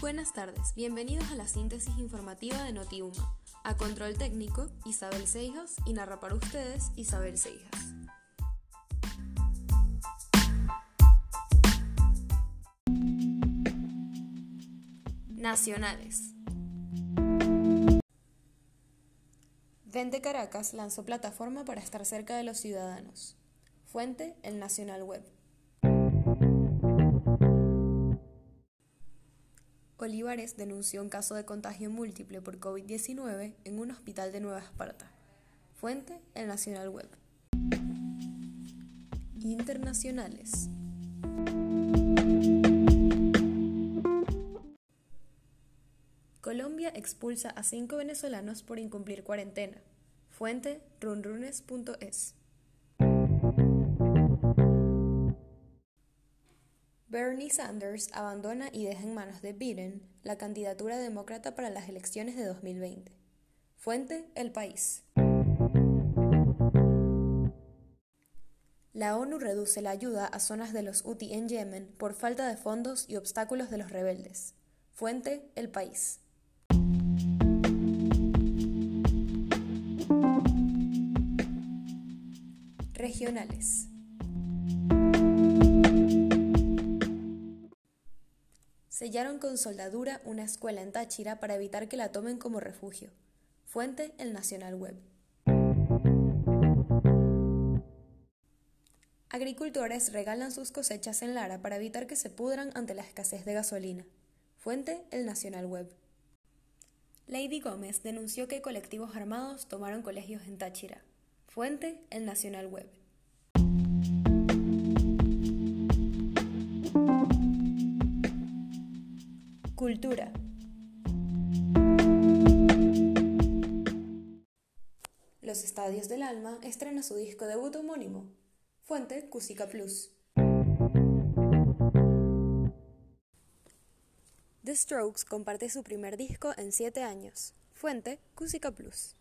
Buenas tardes, bienvenidos a la síntesis informativa de Notiuma. A control técnico, Isabel Seijas y narra para ustedes Isabel Seijas. Nacionales. Vente Caracas lanzó plataforma para estar cerca de los ciudadanos. Fuente, el Nacional Web. Olivares denunció un caso de contagio múltiple por COVID-19 en un hospital de Nueva Esparta. Fuente, el Nacional Web. Internacionales. Colombia expulsa a cinco venezolanos por incumplir cuarentena. Fuente, runrunes.es. Bernie Sanders abandona y deja en manos de Biden la candidatura demócrata para las elecciones de 2020. Fuente El País. La ONU reduce la ayuda a zonas de los Houthi en Yemen por falta de fondos y obstáculos de los rebeldes. Fuente El País. Regionales. Sellaron con soldadura una escuela en Táchira para evitar que la tomen como refugio. Fuente El Nacional Web. Agricultores regalan sus cosechas en Lara para evitar que se pudran ante la escasez de gasolina. Fuente El Nacional Web. Lady Gómez denunció que colectivos armados tomaron colegios en Táchira. Fuente El Nacional Web. Cultura. Los Estadios del Alma estrena su disco debut homónimo. Fuente Cusica Plus. The Strokes comparte su primer disco en 7 años. Fuente Cusica Plus.